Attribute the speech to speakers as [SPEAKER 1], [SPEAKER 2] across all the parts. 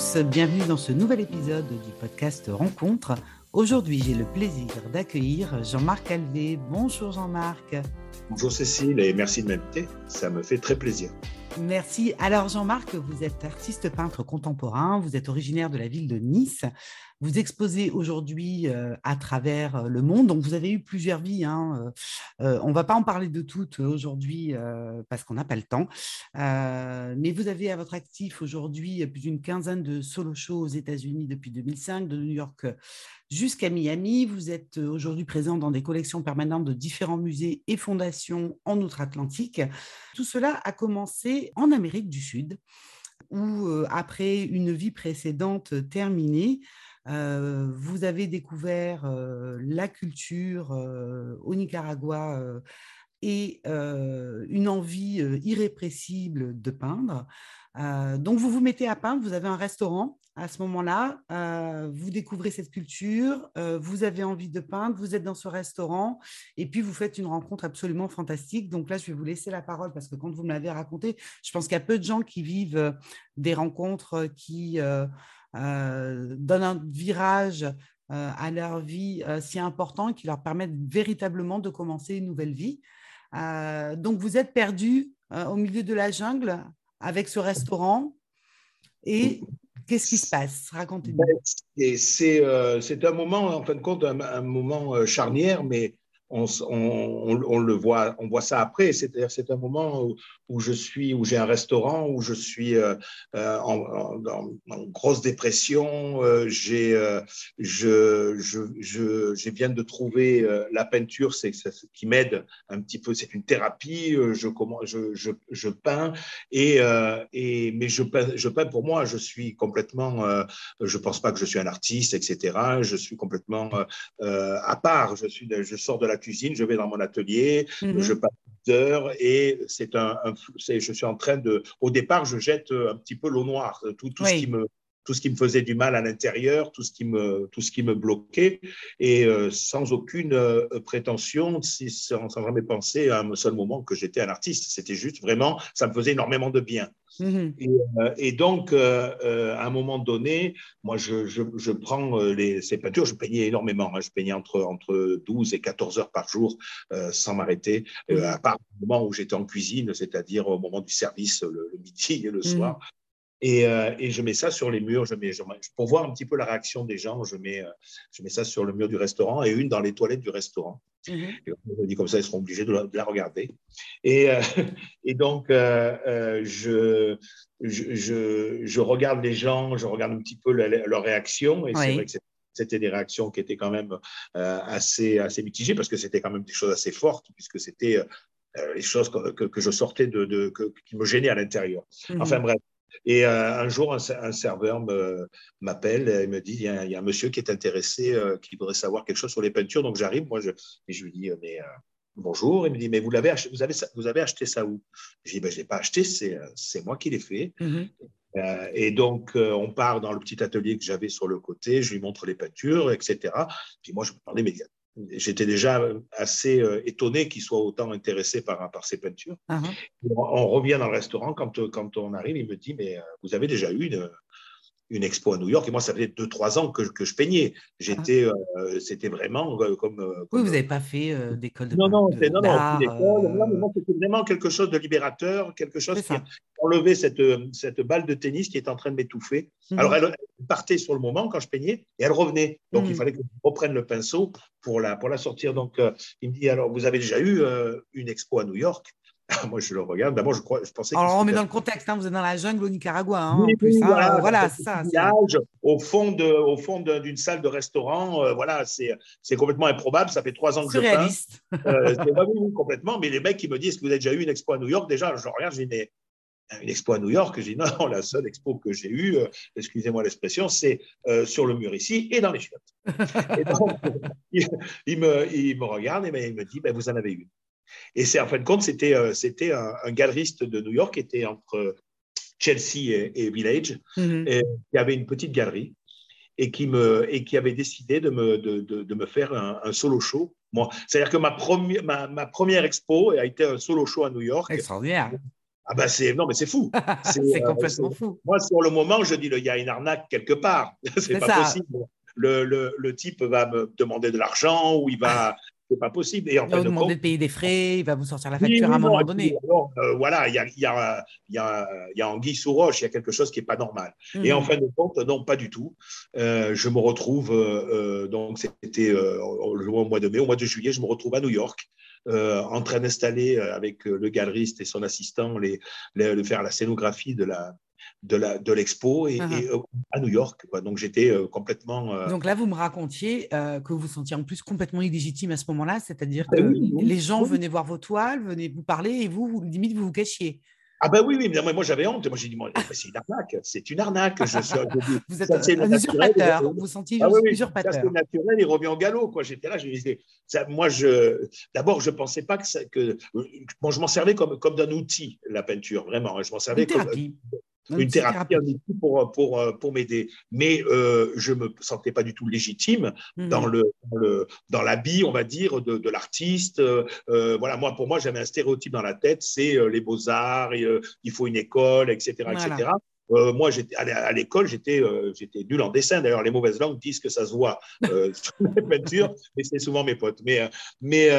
[SPEAKER 1] Bienvenue dans ce nouvel épisode du podcast Rencontre. Aujourd'hui, j'ai le plaisir d'accueillir Jean-Marc Alvé. Bonjour Jean-Marc.
[SPEAKER 2] Bonjour Cécile et merci de m'inviter. Ça me fait très plaisir.
[SPEAKER 1] Merci. Alors Jean-Marc, vous êtes artiste peintre contemporain, vous êtes originaire de la ville de Nice. Vous exposez aujourd'hui euh, à travers euh, le monde. Donc vous avez eu plusieurs vies. Hein, euh, on ne va pas en parler de toutes aujourd'hui parce qu'on n'a pas le temps. mais vous avez à votre actif aujourd'hui plus d'une quinzaine de solo shows aux États-Unis depuis 2005, de New York jusqu'à Miami. Vous êtes aujourd'hui présent dans des collections permanentes de différents musées et fondations en outre-Atlantique. Tout cela a commencé en Amérique du Sud, où après une vie précédente terminée, vous avez découvert la culture au Nicaragua et une envie irrépressible de peindre. donc, vous vous mettez à peindre, vous avez un restaurant à ce moment-là, vous découvrez cette culture, vous avez envie de peindre, vous êtes dans ce restaurant, et puis vous faites une rencontre absolument fantastique. Donc là, je vais vous laisser la parole parce que quand vous me l'avez raconté, je pense qu'il y a peu de gens qui vivent des rencontres qui euh, donnent un virage euh, à leur vie euh, si important et qui leur permettent véritablement de commencer une nouvelle vie. donc, vous êtes perdu au milieu de la jungle avec ce restaurant et qu'est-ce qui se passe? Racontez-nous.
[SPEAKER 2] Ben, c'est un moment, en fin de compte, un moment charnière, mais on, on, le voit, on voit ça après. C'est-à-dire, c'est un moment où, je suis, où j'ai un restaurant, où je suis euh, euh, en, grosse dépression. Euh, j'ai, je, je, viens de trouver la peinture, c'est ce qui m'aide un petit peu. C'est une thérapie. Je, je, je, je peins et, et mais je peins, je peins pour moi. Je suis complètement. je pense pas que je suis un artiste, etc. Je suis complètement à part. Je suis, je sors de la cuisine, je vais dans mon atelier, mhm. je passe des heures et c'est un, je suis en train de. Au départ, je jette un petit peu l'eau noire, tout, tout ce qui me tout ce qui me faisait du mal à l'intérieur, tout ce qui me tout ce qui me bloquait, et euh, sans aucune euh, prétention, sans, sans, jamais penser à un seul moment que j'étais un artiste. C'était juste vraiment, ça me faisait énormément de bien. Mhm. Euh, et, donc, à un moment donné, moi, je, je, prends les, ces peintures, je peignais énormément. Hein. je peignais entre, entre 12 et 14 heures par jour sans m'arrêter, mhm. à part le moment où j'étais en cuisine, c'est-à-dire au moment du service le, midi et le mhm. soir. Et, et, je mets ça sur les murs. Je mets, pour voir un petit peu la réaction des gens, je mets, je mets ça sur le mur du restaurant et une dans les toilettes du restaurant. Mhm. je dis comme ça, ils seront obligés de la, regarder. Et, euh, et donc, euh, euh, je, je, je, regarde les gens, je regarde un petit peu leurs réactions. Et c'est vrai que c'était des réactions qui étaient quand même assez, assez mitigées parce que c'était quand même des choses assez fortes, puisque c'était les choses que, que, je sortais de, de qui me gênaient à l'intérieur. Mhm. Enfin bref, et euh, un jour, un, serveur m'appelle et me dit il y, a, un monsieur qui est intéressé, euh, qui voudrait savoir quelque chose sur les peintures. Donc j'arrive, moi, je, et je lui dis mais euh, bonjour. Il me dit mais vous l'avez vous avez, vous avez acheté ça où? Je dis ben, je l'ai pas acheté, c'est moi qui l'ai fait. Mm-hmm. et donc, on part dans le petit atelier que j'avais sur le côté, je lui montre les peintures, etc. Puis moi, je me parlais, mais j'étais déjà assez euh, étonné qu'il soit autant intéressé par, par ces peintures. Ah ah. on, revient dans le restaurant, quand, quand on arrive, il me dit, mais euh, vous avez déjà eu une, une expo à New York et moi ça faisait deux trois ans que, que je peignais. J'étais euh, c'était vraiment comme,
[SPEAKER 1] oui vous n'avez pas fait d'école de
[SPEAKER 2] non non, non, non, non, c'était vraiment quelque chose de libérateur quelque chose qui enlevait cette, cette balle de tennis qui est en train de m'étouffer. Mhm. alors elle, partait sur le moment quand je peignais et elle revenait. Donc il mhm. fallait que je reprenne le pinceau pour la pour la sortir. Donc il me dit alors vous avez déjà eu une expo à New York? Moi, je le regarde. D'abord, je, crois, je pensais.
[SPEAKER 1] Alors, on met dans le contexte. Hein, vous êtes dans la jungle au Nicaragua. Hein, en plus, hein. voilà, c'est ça.
[SPEAKER 2] Au fond de, au fond d'une salle de restaurant. Euh, voilà, c'est, c'est complètement improbable. Ça fait trois ans que je peins. Euh, c'est complètement. Mais les mecs qui me disent que vous avez déjà eu une expo à New York, déjà, je regarde, j'ai une, une expo à New York? J'ai non, la seule expo que j'ai eue, euh, excusez-moi l'expression, c'est sur le mur ici et dans les chiottes. et donc, il, me, il me regarde et ben, il me dit ben, vous en avez une. Et c'est en fin de compte, c'était euh, c'était un, galeriste de New York qui était entre Chelsea et, Village, mhm. et qui avait une petite galerie et qui, me, et qui avait décidé de me, de, de, me faire un, solo show. Moi, c'est-à-dire que ma, première ma, ma, première expo a été un solo show à New York.
[SPEAKER 1] Extraordinaire.
[SPEAKER 2] Ah ben c'est non mais c'est fou.
[SPEAKER 1] C'est complètement fou.
[SPEAKER 2] Moi sur le moment je dis il y a une arnaque quelque part. c'est pas possible. Le, le, le, type va me demander de l'argent ou il va c'est pas possible.
[SPEAKER 1] Et en il va vous demander de, payer des frais, il va vous sortir la facture à un moment donné.
[SPEAKER 2] Euh, voilà, il y a, y, a, y, a, y a anguille sous roche, il y a quelque chose qui n'est pas normal. Et en mhm. fin de compte, non, pas du tout. Euh, je me retrouve, euh, donc c'était au mois de mai, au mois de juillet, je me retrouve à New York. en train d'installer avec le galeriste et son assistant les, les, faire la scénographie de la, de l'expo et, uh-huh. euh, à New York. Donc j'étais euh, complètement.
[SPEAKER 1] Euh, Donc là, vous me racontiez que vous vous sentiez en plus complètement illégitime à ce moment-là, c'est-à-dire ah que les gens venaient voir vos toiles, venaient vous parler et vous, vous limite, vous vous cachiez.
[SPEAKER 2] Ah ben oui, oui, mais moi j'avais honte. Moi j'ai dit, c'est une arnaque, c'est une arnaque. Je suis,
[SPEAKER 1] vous êtes un usurpateur, vous vous sentiez ah, usurpateur.
[SPEAKER 2] C'est naturel, il revient au galop. Quoi. J'étais là, je disais, ça, moi je, d'abord je pensais pas que, ça, que bon, je m'en servais comme, comme d'un outil, la peinture, vraiment. Hein. Je m'en servais comme, une thérapie, un outil pour, pour, euh, pour m'aider. Mais euh, je ne me sentais pas du tout légitime mmh. dans, le, dans, le, dans l'habit, on va dire, de, de l'artiste. Euh, voilà, moi, pour moi, j'avais un stéréotype dans la tête, c'est les beaux-arts, il faut une école, etc. etc. moi, j'étais à l'école, j'étais j'étais nul en dessin. D'ailleurs, les mauvaises langues disent que ça se voit sur les peintures, mais c'est souvent mes potes. Mais, mais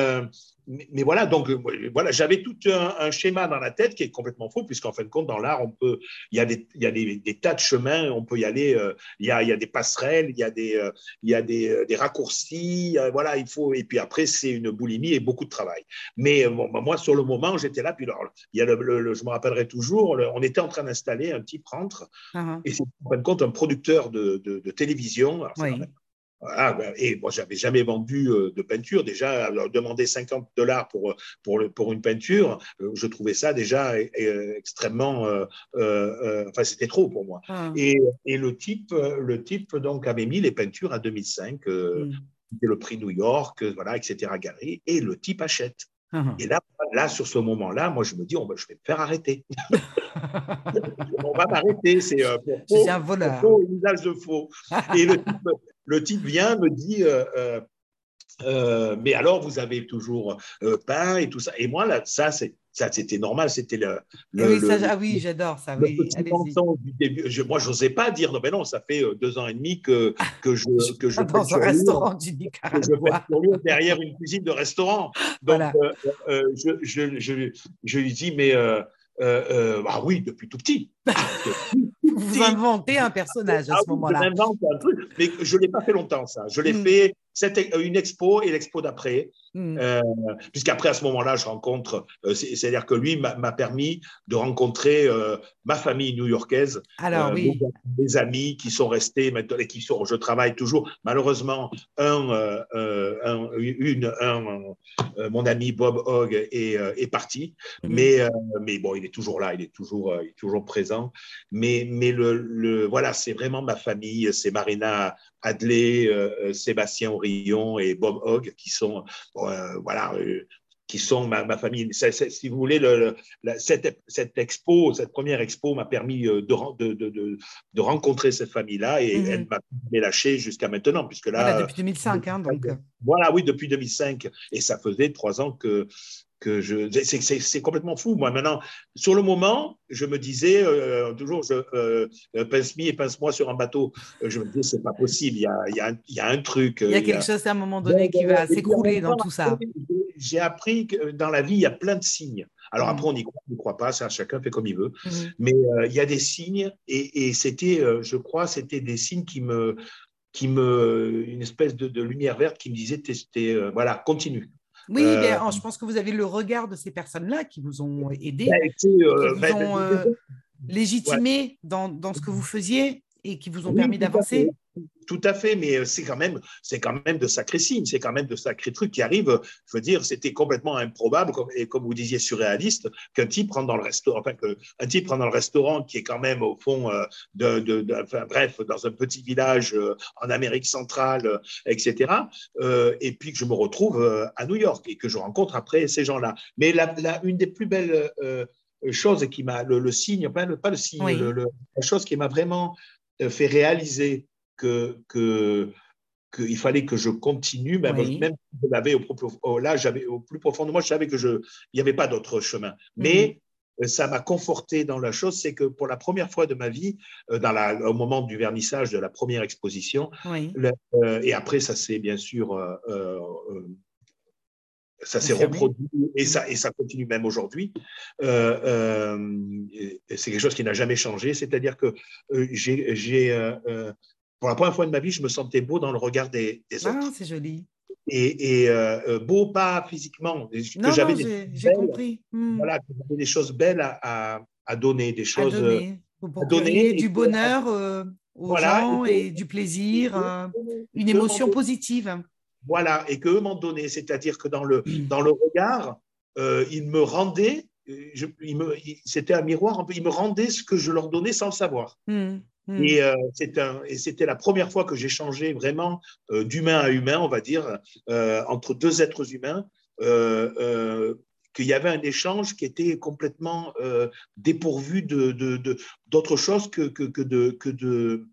[SPEAKER 2] mais, voilà, donc euh, voilà, j'avais tout un, schéma dans la tête qui est complètement faux, puisqu'en fin de compte, dans l'art, on peut, il y a des, il y a des, des, tas de chemins, on peut y aller, euh, il, y a, il y a des passerelles, il y a des, euh, il y a des, des raccourcis, voilà, il faut, et puis après, c'est une boulimie et beaucoup de travail. Mais bon, bah, moi, sur le moment, j'étais là, puis alors, il y a le, je me rappellerai toujours, on était en train d'installer un petit rentre, uh-huh. et c'est en fin de compte un producteur de, de, télévision. Ah, ben, et moi, j'avais jamais vendu euh, de peinture. Déjà, demander 50 dollars pour, pour, pour une peinture, euh, je trouvais ça déjà extrêmement. Euh, enfin, c'était trop pour moi. Ah. Et, et, le type, le type donc avait mis les peintures à 2005. Mm. C'était le prix New York, voilà, etc. Galerie, et le type achète. Ah. Et là, là, sur ce moment-là, moi, je me dis, je vais me faire arrêter. on va m'arrêter. C'est
[SPEAKER 1] un voleur.
[SPEAKER 2] Faux, usage de faux. Et le type, le type vient, me dit euh, euh, euh, Mais alors, vous avez toujours peint et tout ça. Et moi, là, ça, c'est. Ça, c'était normal, c'était le,
[SPEAKER 1] oui, ah oui j'adore ça. Oui,
[SPEAKER 2] du début. Je, moi, j'osais pas dire non, mais non, ça fait deux ans et demi que, que je que je
[SPEAKER 1] dans un restaurant du Nicaragua.
[SPEAKER 2] derrière une cuisine de restaurant. Donc, je, je, je, je, lui dis mais ah oui, depuis tout petit.
[SPEAKER 1] Vous inventez un personnage à ce ah moment-là.
[SPEAKER 2] J'invente un truc, mais je ne l'ai pas fait longtemps, ça. Je l'ai hmm. fait c'était une expo et l'expo d'après, hmm. euh, puisqu'après à ce moment-là, je rencontre, euh, c'est-à-dire que lui m'a permis de rencontrer euh, ma famille new-yorkaise,
[SPEAKER 1] Alors, oui.
[SPEAKER 2] mes, amis qui sont restés maintenant et qui sont, je travaille toujours. Malheureusement, un, un une, un, mon ami Bob Hogg est, est parti, hmm. mais, mais bon, il est toujours là, il est toujours, il est toujours présent. Mais, mais le, le voilà, c'est vraiment ma famille, c'est Marina Adley, euh, euh, Sébastien Orion et Bob Hogg, qui sont, euh, voilà, qui sont ma, famille. si vous voulez, le, cette, cette, expo, cette première expo m'a permis de, de, de, de, rencontrer cette famille-là et mhm. elle m'a lâché jusqu'à maintenant, puisque là.
[SPEAKER 1] depuis 2005, hein, donc.
[SPEAKER 2] Voilà, oui, depuis 2005. Et ça faisait trois ans que, que je, c'est complètement fou. Moi, maintenant, sur le moment, je me disais euh, toujours, je, euh, euh, pince-mi et pince-moi sur un bateau. Je me disais, c'est pas possible. Il y a, il y a, un, il y a un truc.
[SPEAKER 1] Il y a quelque chose à un moment donné qui va s'écrouler dans tout ça.
[SPEAKER 2] J'ai appris que dans la vie, il y a plein de signes. Alors mm. après, on n'y croit, croit, pas, ça, chacun fait comme il veut. Mm. Mais il y a des signes, et, et c'était, je crois, c'était des signes qui me, qui me, une espèce de, de lumière verte qui me disait, voilà, continue.
[SPEAKER 1] Oui, euh, je pense que vous avez le regard de ces personnes-là qui vous ont aidé, bah, qui euh, vous ont euh, légitimé dans, dans, ce que vous faisiez et qui vous ont permis d'avancer.
[SPEAKER 2] Tout à fait, mais euh, c'est quand même, c'est quand même de sacrés signes, c'est quand même de sacrés trucs qui arrivent. Je veux dire, c'était complètement improbable, et comme vous disiez, surréaliste, qu'un type rentre dans le restaurant, enfin, qu'un type rentre dans le restaurant qui est quand même au fond euh, de, de, enfin, bref, dans un petit village euh, en Amérique centrale, etc. et puis que je me retrouve à New York et que je rencontre après ces gens-là. Mais la, une des plus belles choses qui m'a, le, signe, pas le, pas le signe, la chose qui m'a vraiment fait réaliser que, que qu'il fallait que je continue, même, même si je l'avais au, là, j'avais au plus profond de moi, je savais que je, il n'y avait pas d'autre chemin. Mais ça m'a conforté dans la chose, c'est que pour la première fois de ma vie, dans la, au moment du vernissage de la première exposition, et après ça s'est bien sûr ça s'est reproduit et ça, et ça continue même aujourd'hui. Euh, euh, c'est quelque chose qui n'a jamais changé. C'est-à-dire que euh, j'ai, pour la première fois de ma vie, je me sentais beau dans le regard des, des
[SPEAKER 1] ah, c'est joli.
[SPEAKER 2] Et, beau, pas physiquement.
[SPEAKER 1] non, j'avais j'ai compris.
[SPEAKER 2] Hmm. Voilà, j'avais des choses belles à, à, donner, des choses. À
[SPEAKER 1] donner. Pour donner du bonheur aux gens et, du plaisir, une émotion positive.
[SPEAKER 2] Voilà, et qu'eux m'ont donné, c'est-à-dire que dans le, dans le regard, euh, ils me rendaient, c'était un miroir, ils me rendaient ce que je leur donnais sans le savoir. Mm. Mm. Et, euh, et c'était la première fois que j'ai changé vraiment euh, d'humain à humain, on va dire, euh, entre deux êtres humains, qu'il y avait un échange qui était complètement dépourvu d'autre de, de, chose que, que, que, de, que de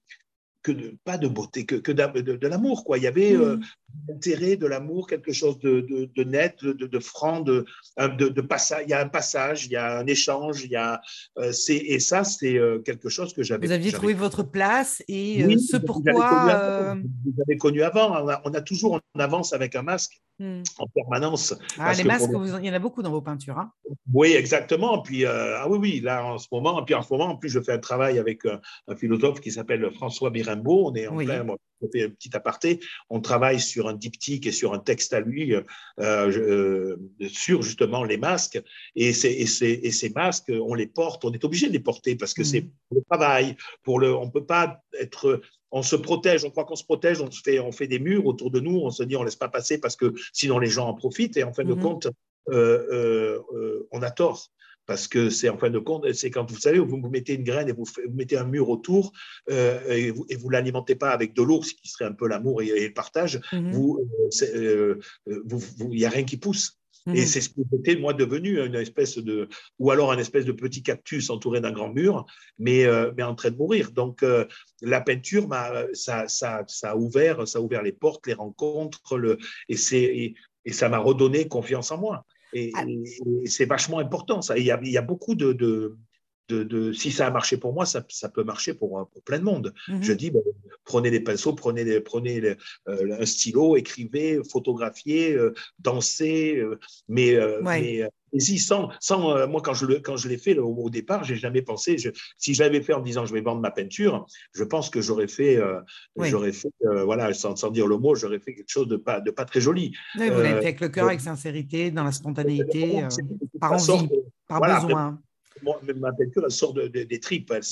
[SPEAKER 2] que pas de beauté, que, que de, l'amour. Quoi. Il y avait mm. euh, l'intérêt de l'amour, quelque chose de, de net, de, franc, de, de, passage. Il y a un passage, il y a un échange, il y a, euh, et ça, c'est euh, quelque chose que j'avais.
[SPEAKER 1] Vous aviez trouvé votre place et ce pourquoi.
[SPEAKER 2] Vous avez connu avant. On a, toujours en avance avec un masque. Hmm. en permanence.
[SPEAKER 1] Ah, les masques, il y en a beaucoup dans vos peintures. Hein.
[SPEAKER 2] oui, exactement. Puis, ah oui, oui, là, en ce moment, puis en ce moment, en plus, je fais un travail avec un philosophe qui s'appelle François Birimbaud. On est en plein, je fais un petit aparté, on travaille sur un diptyque et sur un texte à lui euh, euh, sur justement les masques. Et, et, ces, masques, on les porte, on est obligé de les porter parce que c'est mm. pour le travail, pour le, on ne peut pas être on se protège, on croit qu'on se protège, on, fait, on fait des murs autour de nous, on se dit on ne laisse pas passer parce que sinon les gens en profitent et en fin de mm-hmm. compte, euh, on a tort parce que c'est en fin de compte, c'est quand vous savez, vous, mettez une graine et vous, mettez un mur autour euh, et vous ne l'alimentez pas avec de l'eau, ce qui serait un peu l'amour et, le partage, mhm. euh, vous, il n'y a rien qui pousse. Et mhm. c'est ce que j'étais, moi, devenu, une espèce de, ou alors un espèce de petit cactus entouré d'un grand mur, mais, euh, mais en train de mourir. Donc, la peinture, ça, ça, ça, a ouvert, ça a ouvert les portes, les rencontres, le, et, et, et ça m'a redonné confiance en moi. Ah. Et, c'est vachement important, ça. Il y a, il y a beaucoup de, de, de, si ça a marché pour moi, ça, ça peut marcher pour, pour, plein de monde. Mhm. Je dis, ben, prenez des pinceaux, prenez, prenez euh, un stylo, écrivez, photographiez, euh, dansez, euh, mais, mais sans, sans moi, quand je, quand je l'ai fait au, départ, j'ai jamais pensé, je, si je l'avais fait en disant je vais vendre ma peinture, je pense que j'aurais fait, j'aurais fait voilà, sans, sans, dire le mot, j'aurais fait quelque chose de pas, de pas très joli.
[SPEAKER 1] vous l'avez fait avec le cœur, avec sincérité, dans la spontanéité, par envie, par besoin
[SPEAKER 2] ma peinture, elle sort des tripes. Elle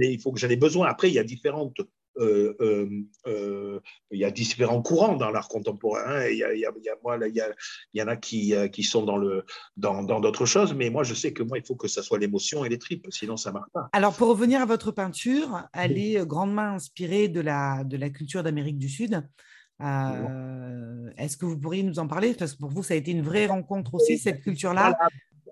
[SPEAKER 2] il faut que j'en ai besoin. Après, il y a différentes. Euh, euh, euh, il y a différents courants dans l'art contemporain. Il, y en a qui, qui sont dans le dans d'autres choses, mais moi je sais que moi il faut que ça soit l'émotion et les tripes, sinon ça marche pas.
[SPEAKER 1] Alors pour revenir à votre peinture, elle est grandement inspirée de la de la culture d'Amérique du Sud. Est-ce que vous pourriez nous en parler? Parce que pour vous, ça a été une vraie rencontre aussi, cette culture-là.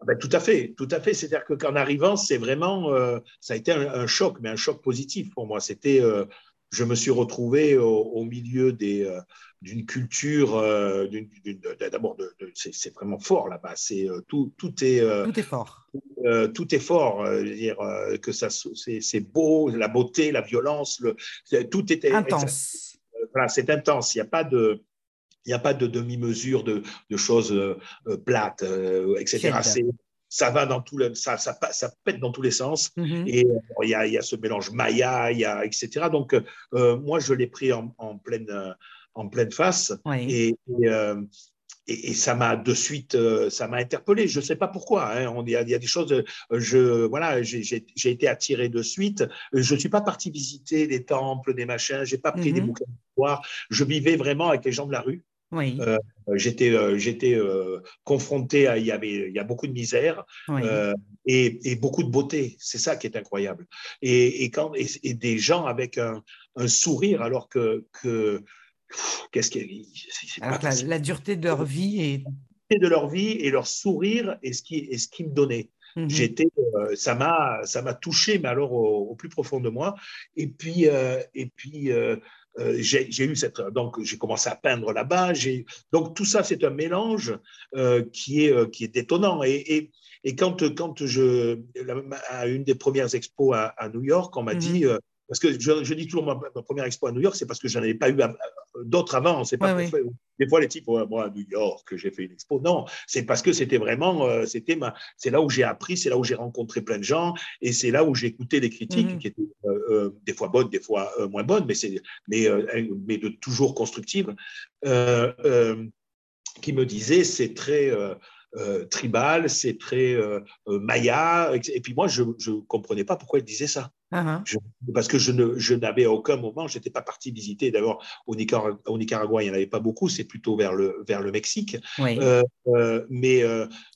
[SPEAKER 2] Ah ben, tout à fait, tout à fait. C'est-à-dire que qu'en arrivant, c'est vraiment, euh, ça a été un, choc, mais un choc positif pour moi. C'était, euh, je me suis retrouvé au, milieu des, euh, d'une culture, d'abord, c'est, vraiment fort là-bas. C'est tout, tout est,
[SPEAKER 1] tout est fort.
[SPEAKER 2] tout est fort. dire que ça, c'est, beau, la beauté, la violence, le, tout était
[SPEAKER 1] intense.
[SPEAKER 2] Voilà, c'est intense. Il n'y a pas de il n'y a pas de demi-mesure de, choses euh, euh, plates, euh, etc. Ça va dans tout le, ça, ça, ça, pète dans tous les sens. Mm-hmm. Et il y, a, y, a, ce mélange maya, y a, etc. Donc, moi, je l'ai pris en, pleine, en pleine face. Et, et, ça m'a de suite, ça m'a interpellé. Je ne sais pas pourquoi. Hein. Il y, a des choses. Je voilà, j'ai été attiré de suite. Je ne suis pas parti visiter des temples, des machins. J'ai pas pris des mm-hmm. bouquins d'histoire. Je vivais vraiment avec les gens de la rue.
[SPEAKER 1] Oui. Euh,
[SPEAKER 2] j'étais euh, j'étais euh, confronté à il y avait il y a beaucoup de misère et, et, beaucoup de beauté c'est ça qui est incroyable et, et quand et, des gens avec un, un, sourire alors que que qu'est-ce qui
[SPEAKER 1] alors la, la, dureté de leur vie et
[SPEAKER 2] de leur vie et leur sourire et ce qui est ce qui me donnait mhm. J'étais, ça m'a, ça m'a touché, mais alors au, plus profond de moi. Et puis, et puis, euh, j'ai eu cette donc j'ai commencé à peindre là-bas. Donc tout ça c'est un mélange euh, qui est euh, qui est détonnant et, Et quand, quand je, à une des premières expos à, New York, on m'a mhm. dit, parce que je, dis toujours ma, première expo à New York, c'est parce que je n'en avais pas eu d'autres avant. C'est pas des fois les types, moi à New York, j'ai fait une expo. Non, c'est parce que c'était vraiment, euh, c'était ma, c'est là où j'ai appris, c'est là où j'ai rencontré plein de gens, et c'est là où j'ai écouté des critiques mhm. qui étaient euh, euh, des fois bonnes, des fois moins bonnes, mais c'est, mais, mais de toujours constructives, qui me disaient c'est très euh, tribal, c'est très euh, euh, maya. Et puis moi, je ne comprenais pas pourquoi il disait ça. Uh-huh. parce que je, ne, je n'avais à aucun moment, je n'étais pas parti visiter. D'abord, au, au, Nicaragua, il n'y en avait pas beaucoup, c'est plutôt vers le, vers le Mexique. mais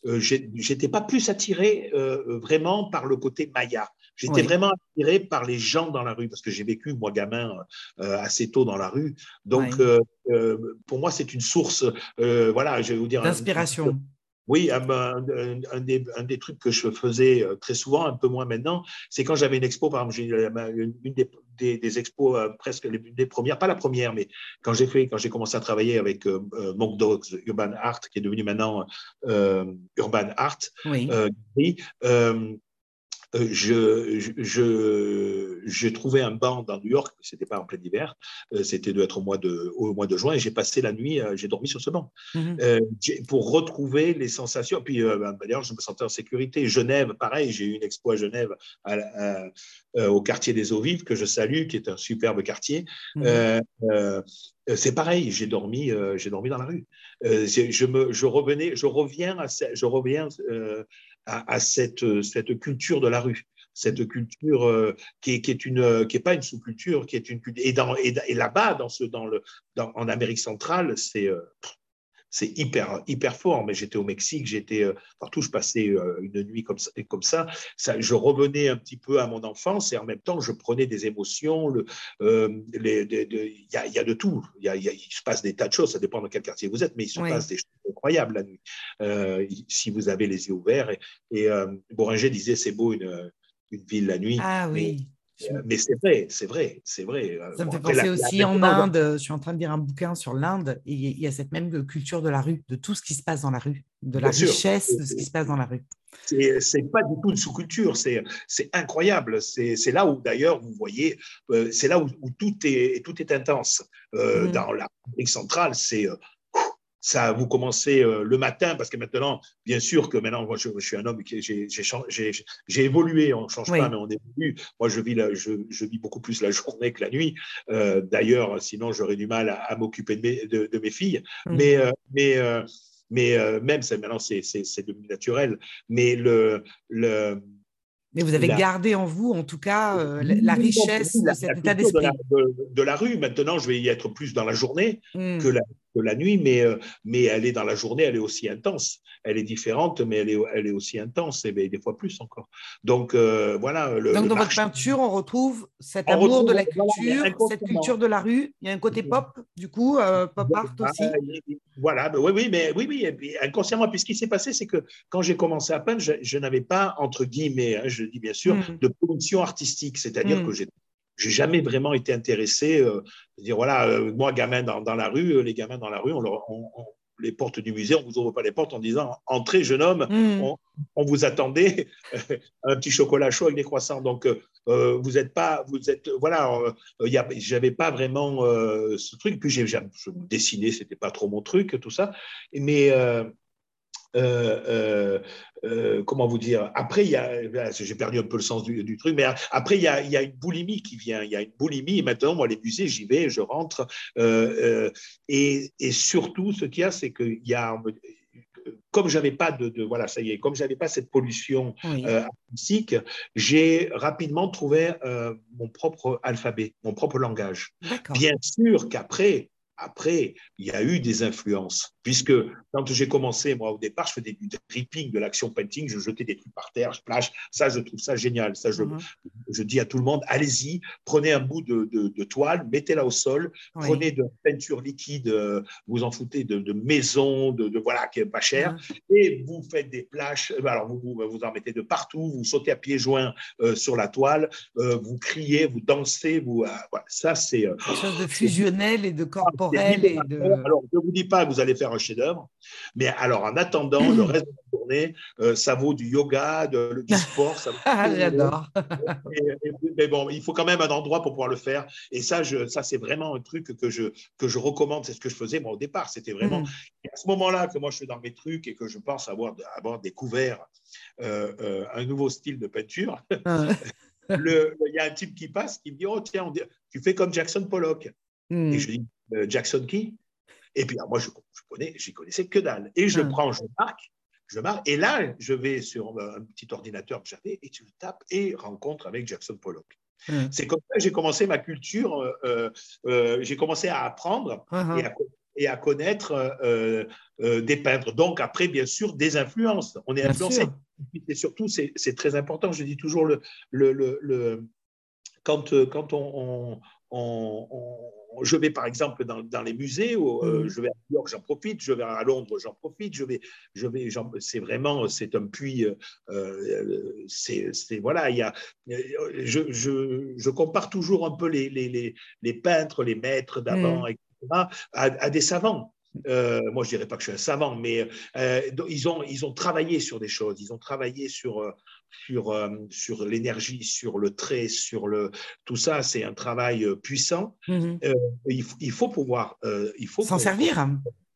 [SPEAKER 2] je n'étais pas plus attiré vraiment par le côté maya. J'étais vraiment attiré par les gens dans la rue, parce que j'ai vécu, moi, gamin, assez tôt dans la rue. Donc, pour moi, c'est une source, voilà, je vais vous dire.
[SPEAKER 1] D'inspiration.
[SPEAKER 2] Oui, un, des, trucs que je faisais euh, très souvent, un peu moins maintenant, c'est quand j'avais une expo, par exemple, une, des, expos euh, presque les, des premières, pas la première, mais quand j'ai fait, quand j'ai commencé à travailler avec euh, Monk Dogs Urban Art, qui est devenu maintenant Urban Art, oui. Euh, je, je, j'ai trouvé un banc dans New York, c'était pas en plein hiver, euh, c'était de être au mois de, au mois de juin, et j'ai passé la nuit, euh, j'ai dormi sur ce banc mhm. pour retrouver les sensations. Puis ben, d'ailleurs, je me sentais en sécurité. Genève, pareil, j'ai eu une expo à Genève au quartier des Eaux Vives que je salue, qui est un superbe quartier. Mhm. c'est pareil, j'ai dormi, j'ai dormi dans la rue. je, me, je revenais, je reviens, à, je reviens à, cette, cette, culture de la rue, cette culture euh, qui est, qui est une qui est pas une sous-culture, qui est une et, dans, et, là-bas dans ce dans le dans, en Amérique centrale, c'est euh, c'est hyper, hyper fort. Mais j'étais au Mexique, j'étais euh, partout, je passais euh, une nuit comme ça, comme ça. ça. Je revenais un petit peu à mon enfance et en même temps, je prenais des émotions. Euh, il y, a, y, a, de tout. Il, y a, il, se passe des tas de choses. Ça dépend dans quel quartier vous êtes, mais il se passe des choses incroyables la nuit. si vous avez les yeux ouverts. Et, et Boringer disait c'est beau une, une ville la nuit.
[SPEAKER 1] Ah oui.
[SPEAKER 2] Mais c'est vrai, c'est vrai, c'est vrai.
[SPEAKER 1] Euh, Ça me fait penser aussi en Inde, je suis en train de lire un bouquin sur l'Inde, et il y a cette même culture de la rue, de tout ce qui se passe dans la rue, de la richesse de ce qui se passe dans la rue.
[SPEAKER 2] C'est pas du tout une sous-culture, c'est incroyable. C'est là où d'ailleurs vous voyez, euh, c'est là où, tout, est, tout est intense. Mmh. Dans la République centrale, c'est ça, vous commencez euh, le matin, parce que maintenant, bien sûr que maintenant, moi, je, suis un homme qui j'ai évolué, on ne change pas, mais on évolue. Moi, je vis, je, je, vis beaucoup plus la journée que la nuit. Euh, d'ailleurs, sinon, j'aurais du mal à, m'occuper de mes, de, mes, filles. Mais, euh, mais, mais même, maintenant, c'est devenu naturel. Mais le, le
[SPEAKER 1] mais vous avez gardé en vous, en tout cas, la, richesse de cet état d'esprit.
[SPEAKER 2] De, la rue. Maintenant, je vais y être plus dans la journée mm. que la, la nuit, mais, euh, mais elle est dans la journée, elle est aussi intense. Elle est différente, mais elle est, elle est aussi intense, et des fois plus encore. Donc, euh, voilà.
[SPEAKER 1] Donc, dans votre peinture, on retrouve cet amour de la culture, cette culture de la rue. Il y a un côté pop, du coup, euh, pop art aussi.
[SPEAKER 2] Voilà, oui, oui, mais oui, oui, inconsciemment. Puis ce qui s'est passé, c'est que quand j'ai commencé à peindre, je, n'avais pas, entre guillemets, hein, je dis bien sûr, hmm. de production artistique, c'est-à-dire hmm. que j'ai j'ai jamais vraiment été intéressé. Euh, dire voilà, euh, moi gamin dans, dans, la rue, euh, les gamins dans la rue, on, on, les portes du musée, on vous ouvre pas les portes en disant entrez jeune homme, hmm. on, vous attendait un petit chocolat chaud avec des croissants. Donc vous êtes pas, vous êtes voilà, j'avais pas vraiment ce truc. Puis j'ai dessiné, c'était pas trop mon truc, tout ça. Mais euh, euh, euh, comment vous dire Après, il y a, j'ai perdu un peu le sens du, truc, mais après, il y, a, il y, a, une boulimie qui vient. Il y a une boulimie. Et maintenant, moi, les musées, j'y vais, je rentre. Et, et, surtout, ce qu'il y a, c'est qu'il y a comme j'avais pas de, voilà ça y est comme j'avais pas cette pollution artistique, j'ai rapidement trouvé mon propre alphabet mon propre langage bien sûr qu'après après, il y a eu des influences, puisque quand j'ai commencé, moi, au départ, je faisais du dripping, de l'action painting, je jetais des trucs par terre, je plage. Ça, je trouve ça génial. Ça, je, mhm. je dis à tout le monde, allez-y, prenez un bout de, de, toile, mettez-la au sol, prenez de peinture liquide, euh, vous en foutez de, maison, de, voilà, qui est pas cher, mhm. et vous faites des plages. Euh, alors, vous, vous, en mettez de partout, vous sautez à pieds joints euh, sur la toile, vous criez, vous dansez, vous, voilà, ça, c'est.
[SPEAKER 1] Quelque chose de fusionnel et de corporel corporelle. Et de...
[SPEAKER 2] Alors, je ne vous dis pas que vous allez faire un chef-d'œuvre, mais alors en attendant, le reste de la journée, euh, ça vaut du yoga, du sport.
[SPEAKER 1] Ah, j'adore.
[SPEAKER 2] mais bon, il faut quand même un endroit pour pouvoir le faire. Et ça, je, ça c'est vraiment un truc que je, que je recommande. C'est ce que je faisais moi au départ. C'était vraiment mm. à ce moment-là que moi je suis dans mes trucs et que je pense avoir, avoir découvert euh, euh, un nouveau style de peinture. Ah. il y a un type qui passe qui me dit Oh, tiens, tu fais comme Jackson Pollock. Hmm. Et je dis Jackson qui Et puis, moi, je, je connais, j'y connaissais que dalle. Et je ah. prends, je marque, je marque. Et là, je vais sur un petit ordinateur que j'avais et tu le tapes et rencontre avec Jackson Pollock. Hmm. C'est comme ça que j'ai commencé ma culture. j'ai commencé à apprendre uh-huh. et à et à connaître euh, euh, des peintres. Donc, après, bien sûr, des influences. On est influencé. Et surtout, c'est très important. Je dis toujours, le, le, le, quand, euh, quand on, je vais par exemple dans, dans les musées, mmh. je vais à New York, j'en profite, je vais à Londres, j'en profite, je vais, je vais, c'est vraiment, c'est un puits, c'est, voilà, il y a, je, je, je, compare toujours un peu les, les, les, peintres, les maîtres d'avant, mmh à, des savants. Euh, moi, je dirais pas que je suis un savant, mais euh, ils, ont, ils ont travaillé sur des choses. Ils ont travaillé sur, euh, sur, sur l'énergie, sur le trait, sur le tout ça. C'est un travail puissant. Mhm. Il, faut pouvoir, il faut
[SPEAKER 1] s'en servir.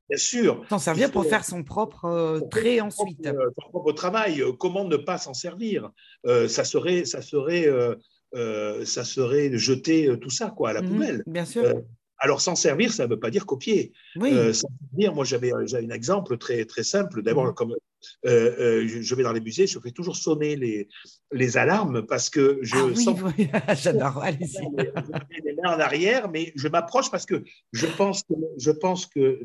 [SPEAKER 2] Bien sûr.
[SPEAKER 1] S'en servir pour faire son propre trait ensuite.
[SPEAKER 2] son propre travail. Comment ne pas s'en servir? Ça serait, ça serait, ça serait jeter tout ça quoi à la mhm, poubelle.
[SPEAKER 1] Bien sûr.
[SPEAKER 2] Alors, s'en servir, ça ne veut pas dire copier.
[SPEAKER 1] Oui. Euh,
[SPEAKER 2] moi, j'avais un exemple très, très simple. D'abord, mm. comme euh, euh, je vais dans les musées, je fais toujours sonner les, les alarmes parce que je
[SPEAKER 1] ah, oui,
[SPEAKER 2] sens.
[SPEAKER 1] Oui. J'adore, allez-y. Je
[SPEAKER 2] mets les mains en arrière, mais je m'approche parce que je pense que, je pense que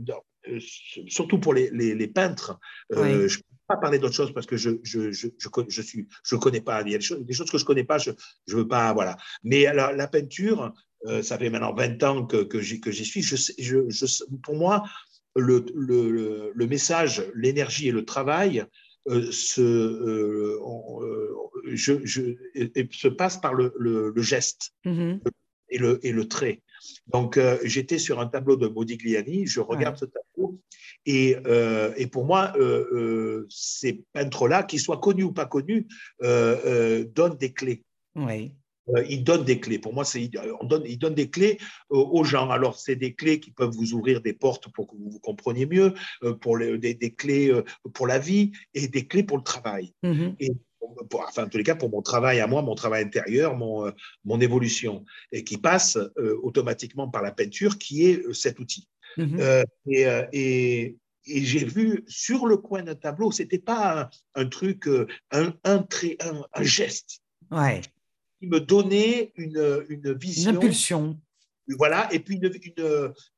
[SPEAKER 2] surtout pour les, les, peintres, je ne peux pas parler d'autre chose parce que je je, je, je, je suis je connais pas il y a des choses, des choses que je connais pas je je veux pas voilà mais la, la peinture euh, ça fait maintenant 20 ans que, que j'y suis. Je, je, pour moi, le, le, le message, l'énergie et le travail euh, se, euh, je, se passent par le, geste mm-hmm. et, le, et le trait. Donc, j'étais sur un tableau de Modigliani, je regarde ce tableau, et, et pour moi, ces peintres-là, qu'ils soient connus ou pas connus, donnent des clés.
[SPEAKER 1] Oui.
[SPEAKER 2] Euh, il donne des clés. Pour moi, c'est, on donne, il donne des clés euh, aux gens. Alors, c'est des clés qui peuvent vous ouvrir des portes pour que vous vous compreniez mieux, euh, pour les, des, clés pour la vie et des clés pour le travail. Mm-hmm. Et enfin, en tous les cas, pour mon travail à moi, mon travail intérieur, mon, mon évolution, et qui passe automatiquement par la peinture, qui est cet outil. Mm-hmm. et, et, j'ai vu sur le coin d'un tableau, c'était pas un, truc, un, un, trait, un, un geste.
[SPEAKER 1] Ouais
[SPEAKER 2] me donnait une, une vision.
[SPEAKER 1] Une impulsion.
[SPEAKER 2] Voilà, et puis une,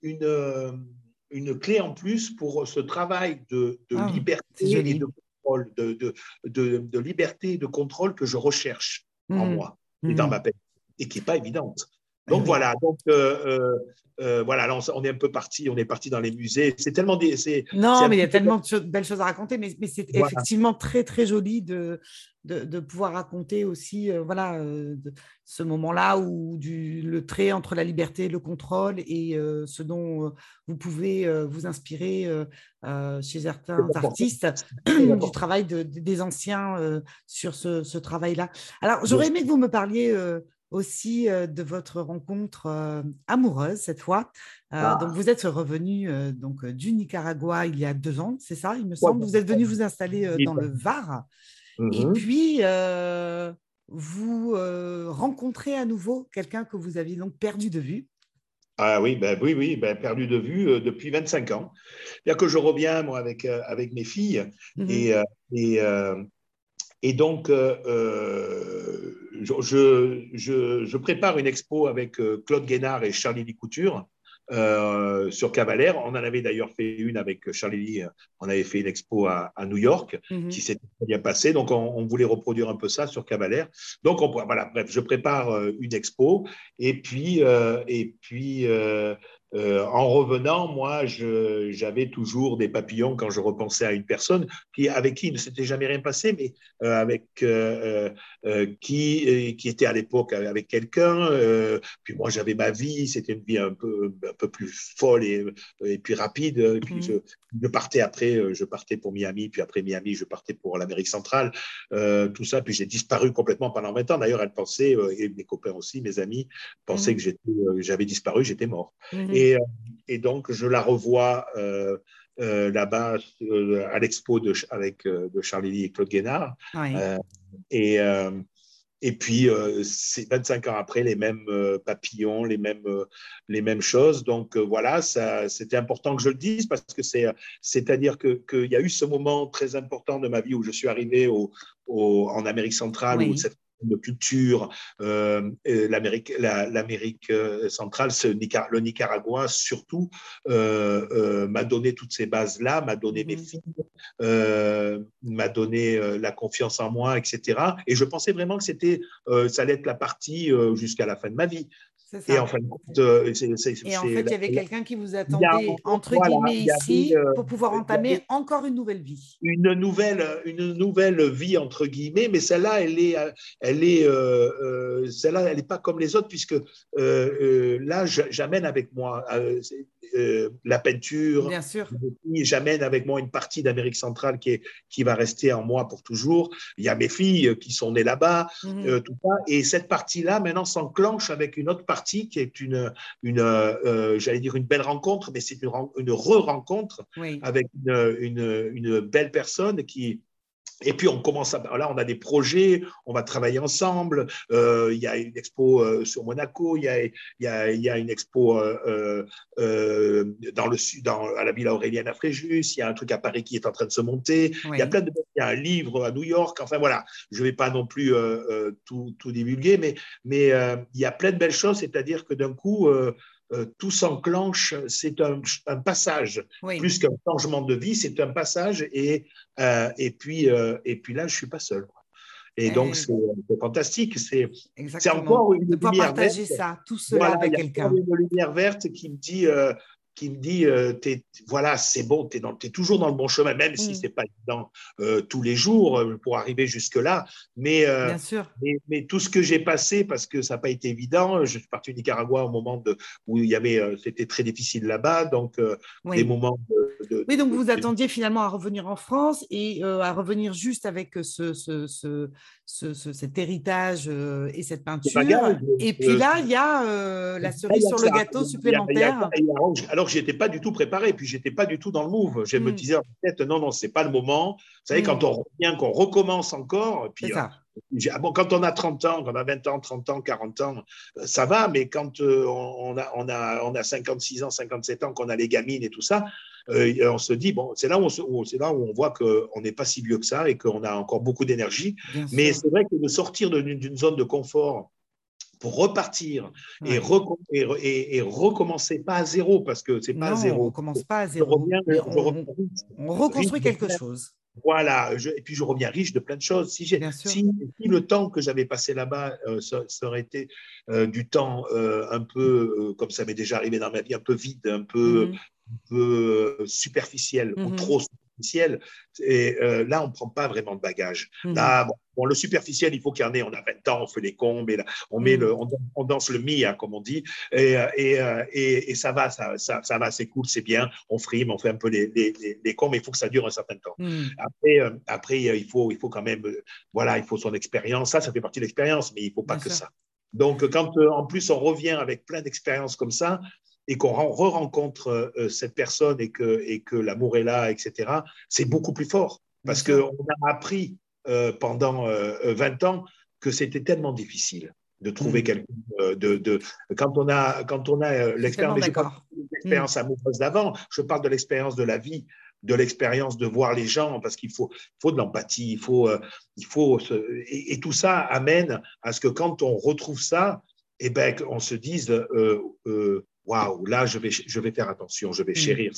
[SPEAKER 2] une, une, clé en plus pour ce travail de, de ah, liberté et de contrôle, de, de, de, liberté et de contrôle que je recherche en mmh. moi et dans mmh. ma peine, et qui n'est pas évidente. Donc voilà, donc euh, euh, euh, voilà, on, est un peu parti, on est parti dans les musées. C'est tellement des,
[SPEAKER 1] non, mais il y a tellement de belles choses à raconter, mais, mais c'est effectivement très très joli de, de, pouvoir raconter aussi, voilà, ce moment-là où du, le trait entre la liberté et le contrôle et ce dont vous pouvez vous inspirer chez certains artistes du travail des anciens sur ce, ce travail-là. Alors j'aurais aimé que vous me parliez aussi de votre rencontre amoureuse cette fois. Donc ah. vous êtes revenu donc du Nicaragua il y a deux ans, c'est ça, il me semble? Vous êtes venu vous installer dans le Var. Et mmh puis vous rencontrez à nouveau quelqu'un que vous aviez donc perdu de vue?
[SPEAKER 2] Ah oui, ben oui, oui, ben perdu de vue depuis 25 ans. Bien que je reviens moi avec avec mes filles mmh et, et et donc, euh, euh, je, je, prépare une expo avec euh, Claude Guénard et Charlie Couture sur Cavalère. On en avait d'ailleurs fait une avec Charlie, on avait fait une expo à, New York mhm. qui s'est très bien passée. Donc, on, voulait reproduire un peu ça sur Cavalère. Donc, voilà, bref, je prépare une expo et puis, et puis euh, en revenant, moi, j'avais toujours des papillons quand je repensais à une personne qui, avec qui il ne s'était jamais rien passé, mais euh, avec euh, qui, qui était à l'époque avec quelqu'un. puis moi, j'avais ma vie, c'était une vie un peu, un peu plus folle et, et puis rapide. Et puis mmh. je, partais après, je partais pour Miami, puis après Miami, je partais pour l'Amérique centrale, tout ça. Puis j'ai disparu complètement pendant 20 ans. D'ailleurs, elle pensait, et mes copains aussi, mes amis, pensaient mmh. que j'avais disparu, j'étais mort. Mmh. Euh, et, donc, je la revois euh, euh, là-bas à l'expo de, avec, de Charlie et Claude Guénard. et, et puis, c'est 25 ans après, les mêmes papillons, les mêmes, les mêmes choses. Donc, voilà, c'était important que je le dise parce que c'est, c'est-à-dire qu'il y a eu ce moment très important de ma vie où je suis arrivé au, en Amérique centrale, où cette de culture, euh, l'Amérique, l'Amérique euh, centrale, ce, le Nicaragua surtout, euh, m'a donné toutes ces bases-là, m'a donné mes mm-hmm. filles, m'a donné la confiance en moi, etc. Et je pensais vraiment que c'était, ça allait être la partie jusqu'à la fin de ma vie.
[SPEAKER 1] Et en, fait, euh, il y avait quelqu'un qui vous attendait, entre guillemets, ici, euh, pour pouvoir entamer encore une nouvelle vie.
[SPEAKER 2] Une nouvelle, une nouvelle vie, entre guillemets, mais celle-là, elle est, elle est, euh, celle-là, elle n'est pas comme les autres, puisque là, j'amène avec moi la peinture.
[SPEAKER 1] Bien sûr.
[SPEAKER 2] J'amène avec moi une partie d'Amérique centrale qui, est, qui va rester en moi pour toujours. Il y a mes filles qui sont nées là-bas, mhm. tout ça. Et cette partie-là, maintenant, s'enclenche avec une autre partie qui est une, une euh, j'allais dire une belle rencontre, mais c'est une, une re-rencontre avec une, une, une, belle personne qui, et puis on commence à là, on a des projets, on va travailler ensemble. Euh, il y a une expo euh, sur Monaco, il y a, il y a, il y a une expo euh, dans le sud, dans, à la Villa Aurélienne à Fréjus. Il y a un truc à Paris qui est en train de se monter. Il y a plein de, il y a un livre à New York. Enfin voilà, je vais pas non plus tout, tout, divulguer, mais mais il y a plein de belles choses. C'est-à-dire que d'un coup euh, tout s'enclenche, c'est un, passage. Plus qu'un changement de vie, c'est un passage. Et, euh, et, puis, euh, et puis là, je ne suis pas seul. Et donc, c'est fantastique. C'est
[SPEAKER 1] encore une de lumière partager ça, tout cela avec quelqu'un.
[SPEAKER 2] une lumière verte qui me dit qui me dit euh, voilà, c'est bon, tu es, toujours dans le bon chemin, même si mm. ce n'est pas évident euh, tous les jours euh, pour arriver jusque-là. Mais, mais, tout ce que j'ai passé, parce que ça n'a pas été évident, je suis parti au Nicaragua au moment de, où il y avait, c'était très difficile là-bas, donc des moments
[SPEAKER 1] de, Oui, donc vous attendiez finalement à revenir en France et à revenir juste avec ce, ce, ce, cet héritage et cette peinture. et puis là, il y a la cerise sur le gâteau supplémentaire.
[SPEAKER 2] alors, alors, n'étais pas du tout préparé, puis je n'étais pas du tout dans le move. Je me hmm. disais en tête, non, non, ce n'est pas le moment. Vous savez, quand hmm. on revient, qu'on recommence encore, puis euh, ah bon, quand on a 30 ans, quand on a 20 ans, 30 ans, 40 ans, euh, ça va, mais quand euh, on, a, on, a, on a 56 ans, 57 ans, qu'on a les gamines et tout ça, on se dit, bon, c'est là, où on, là où on voit qu'on n'est pas si vieux que ça et qu'on a encore beaucoup d'énergie. Mais c'est vrai que de sortir d'une zone de confort pour repartir et, et, recommencer pas à zéro parce que c'est pas à zéro.
[SPEAKER 1] On recommence pas à zéro. on, reconstruit quelque chose.
[SPEAKER 2] Voilà, et puis je reviens riche de plein de choses. Si, si, si le temps que j'avais passé là-bas, euh, ça, aurait été euh, du temps euh, un peu, comme ça m'est déjà arrivé dans ma vie, un peu vide, un peu, un peu superficiel ou mm-hmm. trop superficiel. Et là, on ne prend pas vraiment de bagages. Mm-hmm. Là, Bon, le superficiel, il faut qu'il y en ait. On a 20 ans, on fait les combes, et on, met mm. le, on, danse le mi, hein, comme on dit, et, et, et, ça va, ça, ça, ça va, c'est cool, c'est bien. On frime, on fait un peu les, les, les, combes, mais il faut que ça dure un certain temps. Mm. Après, euh, après euh, il, faut, il faut quand même, euh, voilà, il faut son expérience. Ça, ça fait partie de l'expérience, mais il ne faut pas que ça. Donc, quand en plus on revient avec plein d'expériences comme ça, et qu'on re-rencontre cette personne et que, et que l'amour est là, etc., c'est beaucoup plus fort. Parce qu'on a appris euh, pendant 20 euh, ans que c'était tellement difficile de trouver mm. quelqu'un euh, de, de, quand on a quand on a l'expérience l'expérience mm. amoureuse d'avant je parle de l'expérience de la vie de l'expérience de voir les gens parce qu'il faut faut de l'empathie il faut il faut et, tout ça amène à ce que quand on retrouve ça et eh ben on se dise waouh là je vais je vais faire attention je vais mm. chérir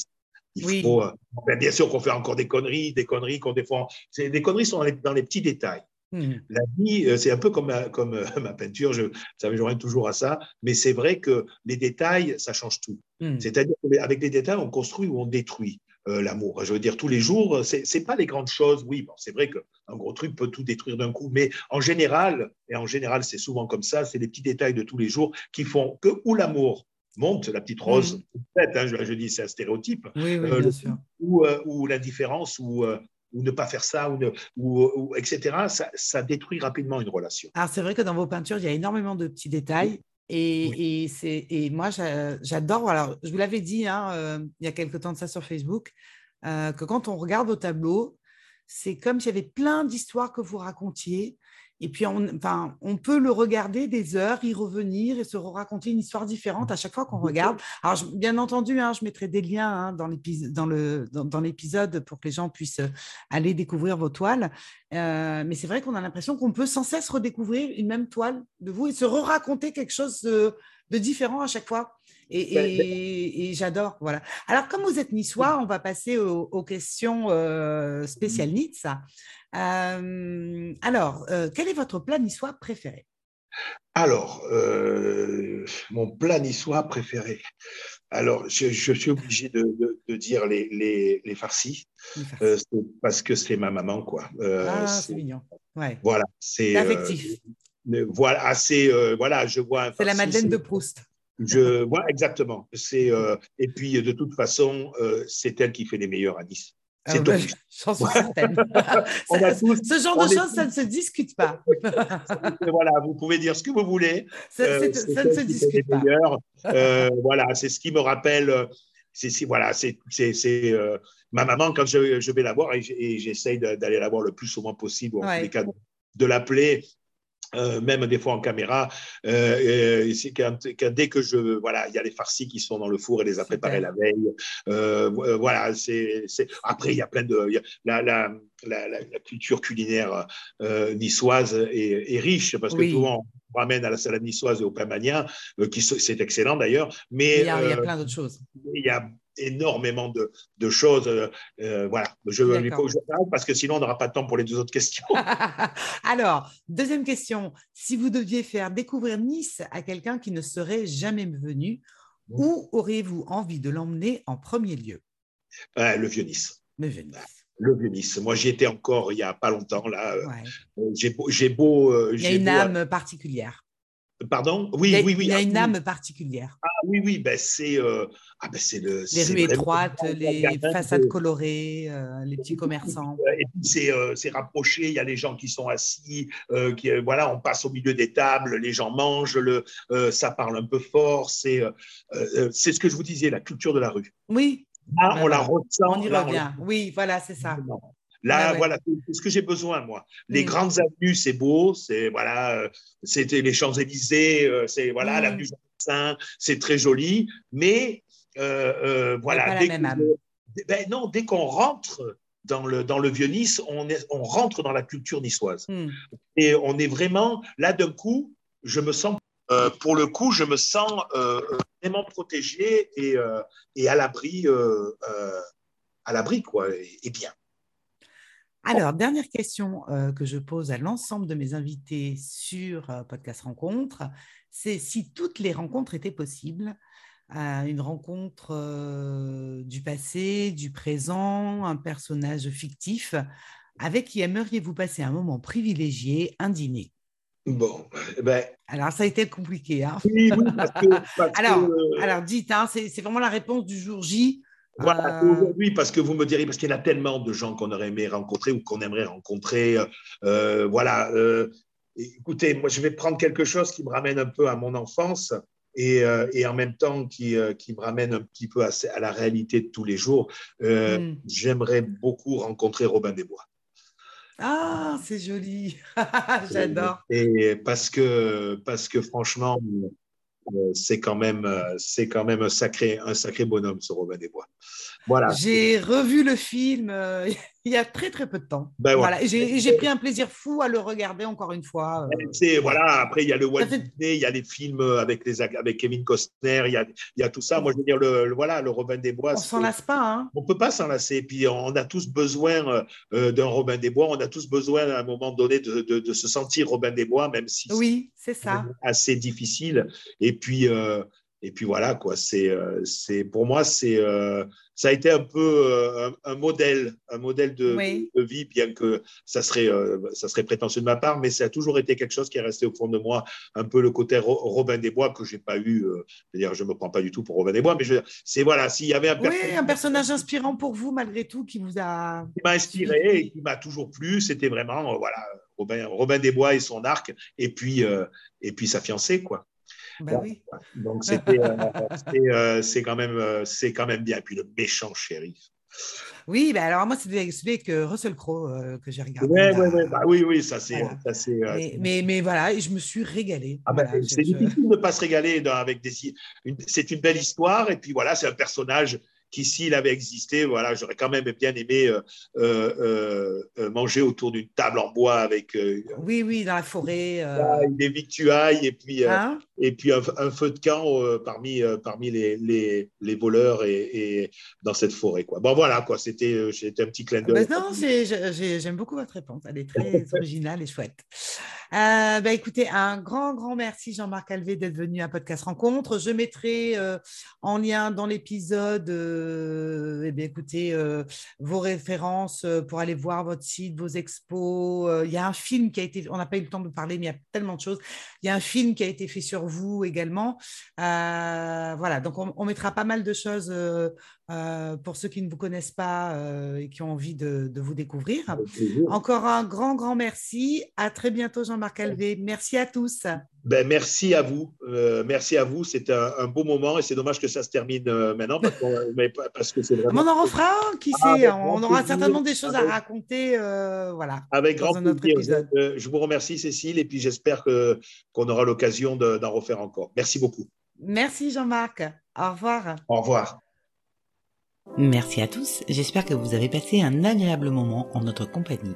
[SPEAKER 2] il faut, euh, ben, bien sûr qu'on fait encore des conneries, des conneries qu'on défend. Des conneries sont dans les, petits détails. Hmm. La vie, c'est un peu comme ma, comme ma peinture, je, ça me joint toujours à ça, mais c'est vrai que les détails, ça change tout. Hmm. C'est-à-dire qu'avec les détails, on construit ou on détruit. l'amour. Je veux dire, tous les jours, c'est n'est pas les grandes choses. Oui, bon, c'est vrai qu'un gros truc peut tout détruire d'un coup, mais en général, et en général, c'est souvent comme ça, c'est les petits détails de tous les jours qui font que ou l'amour monte, la petite rose, mmh. hein, je, dis c'est un stéréotype,
[SPEAKER 1] euh,
[SPEAKER 2] Ou, euh, ou l'indifférence, ou, euh, ou ne pas faire ça, ou, ou, etc., ça, ça, détruit rapidement une relation.
[SPEAKER 1] Alors c'est vrai que dans vos peintures, il y a énormément de petits détails. Et, et, et moi, j'adore, alors je vous l'avais dit hein, il y a quelque temps de ça sur Facebook, que quand on regarde vos tableaux, c'est comme s'il y avait plein d'histoires que vous racontiez et puis, on, enfin, on peut le regarder des heures, y revenir et se raconter une histoire différente à chaque fois qu'on regarde. Alors, bien entendu, hein, je mettrai des liens hein, dans l'épisode pour que les gens puissent euh, aller découvrir vos toiles. Euh, mais c'est vrai qu'on a l'impression qu'on peut sans cesse redécouvrir une même toile de vous et se re-raconter quelque chose de, différent à chaque fois. Et, ben, ben j'adore. Voilà. Alors, comme vous êtes niçois, on va passer aux, questions euh, spéciales Nice. Euh, alors, euh, quel est votre plat niçois préféré?
[SPEAKER 2] Alors, euh, mon plat niçois préféré. Alors, je, suis obligé de, dire les, les, farcis, parce que c'est ma maman, quoi.
[SPEAKER 1] ah, c'est mignon.
[SPEAKER 2] Voilà, c'est
[SPEAKER 1] affectif.
[SPEAKER 2] voilà, assez, voilà, je vois.
[SPEAKER 1] C'est la Madeleine de Proust.
[SPEAKER 2] Je vois exactement. C'est et puis de toute façon, c'est elle qui fait les meilleurs à Nice.
[SPEAKER 1] Ah c'est ce genre de choses, ça ne se discute pas.
[SPEAKER 2] voilà, vous pouvez dire ce que vous voulez.
[SPEAKER 1] Ça, euh, ça ne se discute pas.
[SPEAKER 2] Euh, voilà, c'est ce qui me rappelle. C'est voilà, c'est euh, ma maman quand je, je vais la voir et j'essaye d'aller la voir le plus souvent possible, en tous les cas de l'appeler euh, même des fois en caméra, euh, c'est dès que je voilà, il y a les farcis qui sont dans le four et les a préparés la veille. Euh, voilà, c'est après il y a plein de la, la, la, culture culinaire niçoise est, riche parce que souvent on ramène à la salade niçoise et au pain qui c'est excellent d'ailleurs, mais
[SPEAKER 1] il y a, il y a plein d'autres choses.
[SPEAKER 2] Il y a énormément de, de choses. Euh, euh, voilà, je vais parce que sinon on n'aura pas de temps pour les deux autres questions.
[SPEAKER 1] Alors, deuxième question. Si vous deviez faire découvrir Nice à quelqu'un qui ne serait jamais venu, où auriez-vous envie de l'emmener en premier lieu?
[SPEAKER 2] Le Vieux-Nice.
[SPEAKER 1] Le Vieux-Nice.
[SPEAKER 2] Le Vieux-Nice. Moi, j'y étais encore il n'y a pas longtemps. là. Euh, j'ai beau. beau
[SPEAKER 1] il y a une âme particulière.
[SPEAKER 2] Pardon? Oui, oui, oui.
[SPEAKER 1] Il y a une âme particulière.
[SPEAKER 2] Ah oui, oui, ben c'est euh, ah ben le.
[SPEAKER 1] Les rues étroites, les façades colorées, euh, les petits commerçants.
[SPEAKER 2] Et puis euh, c'est rapproché. Il y a les gens qui sont assis, qui voilà, on passe au milieu des tables, les gens mangent, le, ça parle un peu fort. C'est c'est ce que je vous disais, la culture de la rue.
[SPEAKER 1] Oui.
[SPEAKER 2] Là, on la ressent.
[SPEAKER 1] On y revient. Oui, voilà, c'est ça.
[SPEAKER 2] Là, voilà, c'est ce que j'ai besoin, moi. Les mm. grandes avenues, c'est beau, c'est voilà, euh, c'était les Champs-Élysées, euh, c'est voilà, mm. l'avenue Jean c'est très joli, mais euh, voilà. Dès ben non, dès qu'on rentre dans le, dans le vieux Nice, on, est, on rentre dans la culture niçoise. Mm. Et on est vraiment, là d'un coup, je me sens, pour le coup, je me sens vraiment protégé et, et à l'abri, à l'abri, quoi, et bien.
[SPEAKER 1] Alors, dernière question euh, que je pose à l'ensemble de mes invités sur euh, Podcast Rencontre, c'est si toutes les rencontres étaient possibles, euh, une rencontre du passé, du présent, un personnage fictif, avec qui aimeriez-vous passer un moment privilégié, un dîner
[SPEAKER 2] Bon, eh ben...
[SPEAKER 1] Alors, ça a été compliqué. Hein
[SPEAKER 2] oui, parce que,
[SPEAKER 1] alors, alors, dites, hein, c'est vraiment la réponse du jour J.
[SPEAKER 2] Voilà, euh, aujourd'hui, parce que vous me direz, parce qu'il y en a tellement de gens qu'on aurait aimé rencontrer ou qu'on aimerait rencontrer. Euh, voilà. Euh, écoutez, moi, je vais prendre quelque chose qui me ramène un peu à mon enfance et, et en même temps qui, qui, me ramène un petit peu à, à, la réalité de tous les jours. Hmm. J'aimerais beaucoup rencontrer Robin des Bois.
[SPEAKER 1] Ah, c'est joli. J'adore.
[SPEAKER 2] Et parce que, parce que franchement, c'est quand même, euh, c'est quand même un sacré, un sacré bonhomme, ce Robin des Bois.
[SPEAKER 1] Voilà. J'ai revu le film euh, il y a très très peu de temps.
[SPEAKER 2] Ben
[SPEAKER 1] voilà. J'ai pris un plaisir fou à le regarder encore une fois.
[SPEAKER 2] Euh, voilà. Après, il y a le Walt Disney, il y a les films avec les avec Kevin Costner, il y a, il y a tout ça. Moi, je veux dire le, voilà le Robin des Bois.
[SPEAKER 1] On s'en lasse pas. Hein.
[SPEAKER 2] On peut pas s'en lasser. Puis on a tous besoin euh, euh, d'un Robin des Bois. On a tous besoin à un moment donné de, de, se sentir Robin des Bois, même si
[SPEAKER 1] oui, c'est.
[SPEAKER 2] Assez difficile. Et puis et puis voilà, quoi. C'est, euh, c'est pour moi, c'est, euh, ça a été un peu euh, un, modèle, un modèle de, vie, bien que ça serait, ça serait prétentieux de ma part, mais ça a toujours été quelque chose qui est resté au fond de moi, un peu le côté Robin des Bois que j'ai pas eu. dire je me prends pas du tout pour Robin des Bois, mais je, c'est voilà, s'il y avait un
[SPEAKER 1] personnage, un personnage inspirant pour vous malgré tout qui vous a,
[SPEAKER 2] qui m'a inspiré et qui m'a toujours plu, c'était vraiment voilà Robin, Robin des Bois et son arc, et puis et puis sa fiancée, quoi.
[SPEAKER 1] Oui.
[SPEAKER 2] Donc c'était, euh, euh, c'est quand même, euh, c'est quand même bien. Puis le méchant shérif.
[SPEAKER 1] Oui, bah alors moi, c'était celui avec Russell Crowe que j'ai regardé.
[SPEAKER 2] Ouais, ouais, ouais. Bah, oui, oui, ça c'est.
[SPEAKER 1] mais, mais, voilà, je me suis régalé.
[SPEAKER 2] Ah, bah, c'est difficile de ne pas se régaler avec des. C'est une belle histoire, et puis voilà, c'est un personnage qui, s'il avait existé, voilà, j'aurais quand même bien aimé euh, euh, euh, manger autour d'une table en bois avec.
[SPEAKER 1] oui, oui, dans la forêt.
[SPEAKER 2] Des victuailles et puis, hein? et puis un, feu de camp parmi, parmi les, les, les voleurs et, dans cette forêt. Quoi. Bon, voilà, quoi, c'était un petit clin d'œil.
[SPEAKER 1] non, j'aime beaucoup votre réponse. Elle est très originale et chouette. Euh, bah, écoutez, un grand, grand merci Jean-Marc Alvé d'être venu à Podcast Rencontre. Je mettrai euh, en lien dans l'épisode euh, eh écoutez, vos références pour aller voir votre site, vos expos. Il y a un film qui a été, on n'a pas eu le temps de parler, mais il y a tellement de choses. Il y a un film qui a été fait sur vous également. voilà, donc on, on, mettra pas mal de choses euh, pour ceux qui ne vous connaissent pas euh, et qui ont envie de, vous découvrir. Encore un grand, grand merci. À très bientôt, Jean-Marc Alvé. Merci à tous.
[SPEAKER 2] Ben, merci à vous. Euh, merci à vous. C'était un, beau moment et c'est dommage que ça se termine maintenant parce, que c'est vraiment.
[SPEAKER 1] on en refera qui ah, sait. On aura certainement des choses à raconter. voilà.
[SPEAKER 2] Avec grand plaisir. je vous remercie, Cécile, et puis j'espère qu'on aura l'occasion d'en refaire encore. Merci beaucoup.
[SPEAKER 1] Merci, Jean-Marc. Au revoir.
[SPEAKER 2] Au revoir.
[SPEAKER 1] Merci à tous, j'espère que vous avez passé un agréable moment en notre compagnie.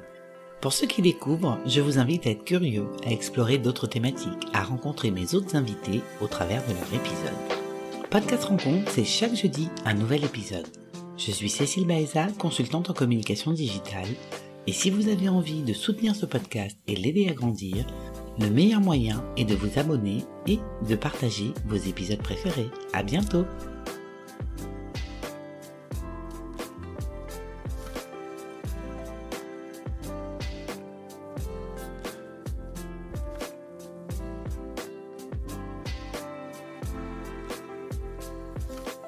[SPEAKER 1] Pour ceux qui découvrent, je vous invite à être curieux, à explorer d'autres thématiques, à rencontrer mes autres invités au travers de leur épisode. Podcast Rencontre, c'est chaque jeudi un nouvel épisode. Je suis Cécile Baeza, consultante en communication digitale, et si vous avez envie de soutenir ce podcast et l'aider à grandir, le meilleur moyen est de vous abonner et de partager vos épisodes préférés. À bientôt!